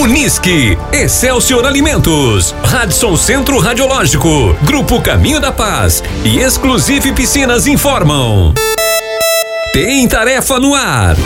Unisque, Excelsior Alimentos, Radisson Centro Radiológico, Grupo Caminho da Paz e Exclusive Piscinas informam. Tem tarefa no ar.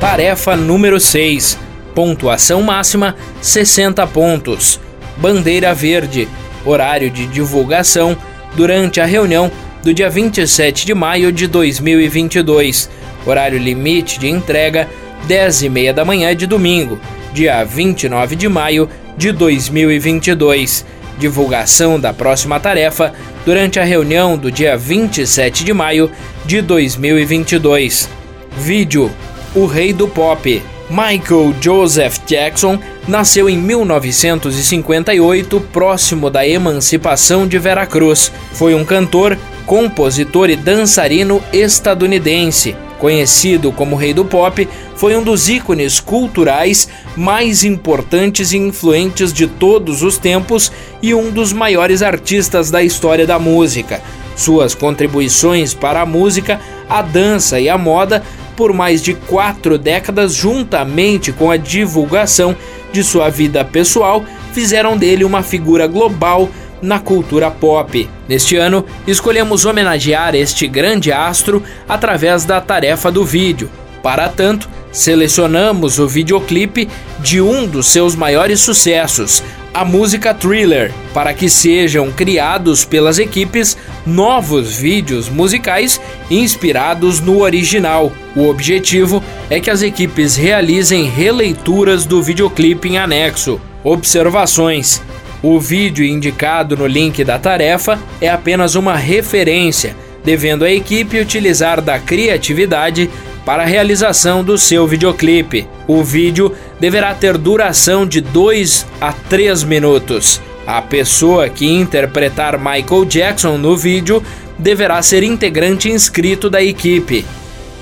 Tarefa número 6. Pontuação máxima 60 pontos. Bandeira verde. Horário de divulgação durante a reunião do dia 27 de maio de 2022. Horário limite de entrega 10 e meia da manhã de domingo, dia 29 de maio de 2022. Divulgação da próxima tarefa durante a reunião do dia 27 de maio de 2022. Vídeo: O Rei do Pop. Michael Joseph Jackson nasceu em 1958, próximo da emancipação de Veracruz. Foi um cantor, compositor e dançarino estadunidense. Conhecido como Rei do Pop, foi um dos ícones culturais mais importantes e influentes de todos os tempos e um dos maiores artistas da história da música. Suas contribuições para a música, a dança e a moda por mais de quatro décadas, juntamente com a divulgação de sua vida pessoal, fizeram dele uma figura global na cultura pop. Neste ano, escolhemos homenagear este grande astro através da tarefa do vídeo. Para tanto, selecionamos o videoclipe de um dos seus maiores sucessos, a música Thriller, para que sejam criados pelas equipes novos vídeos musicais inspirados no original. O objetivo é que as equipes realizem releituras do videoclipe em anexo. Observações: o vídeo indicado no link da tarefa é apenas uma referência, devendo a equipe utilizar da criatividade para a realização do seu videoclipe. O vídeo deverá ter duração de 2 a 3 minutos. A pessoa que interpretar Michael Jackson no vídeo deverá ser integrante inscrito da equipe.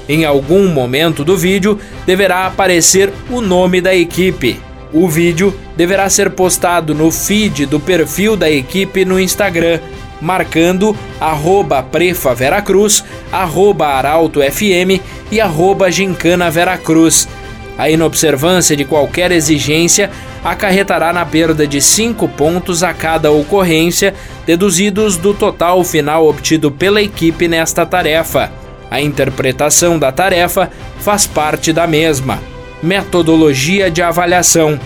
Em algum momento do vídeo deverá aparecer o nome da equipe. O vídeo deverá ser postado no feed do perfil da equipe no Instagram marcando arroba Prefa Veracruz, arroba Arauto FM e arroba Gincana Veracruz. A inobservância de qualquer exigência acarretará na perda de 5 pontos a cada ocorrência, deduzidos do total final obtido pela equipe nesta tarefa. A interpretação da tarefa faz parte da mesma. Metodologia de avaliação.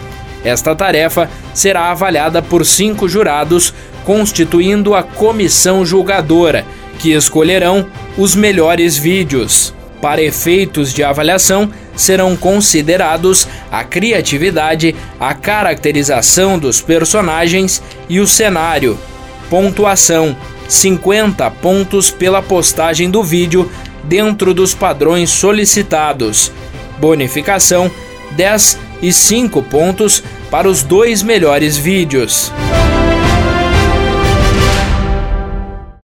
Esta tarefa será avaliada por cinco jurados, constituindo a comissão julgadora, que escolherão os melhores vídeos. Para efeitos de avaliação, serão considerados a criatividade, a caracterização dos personagens e o cenário. Pontuação: 50 pontos pela postagem do vídeo dentro dos padrões solicitados. Bonificação: 10 e 5 pontos para os dois melhores vídeos.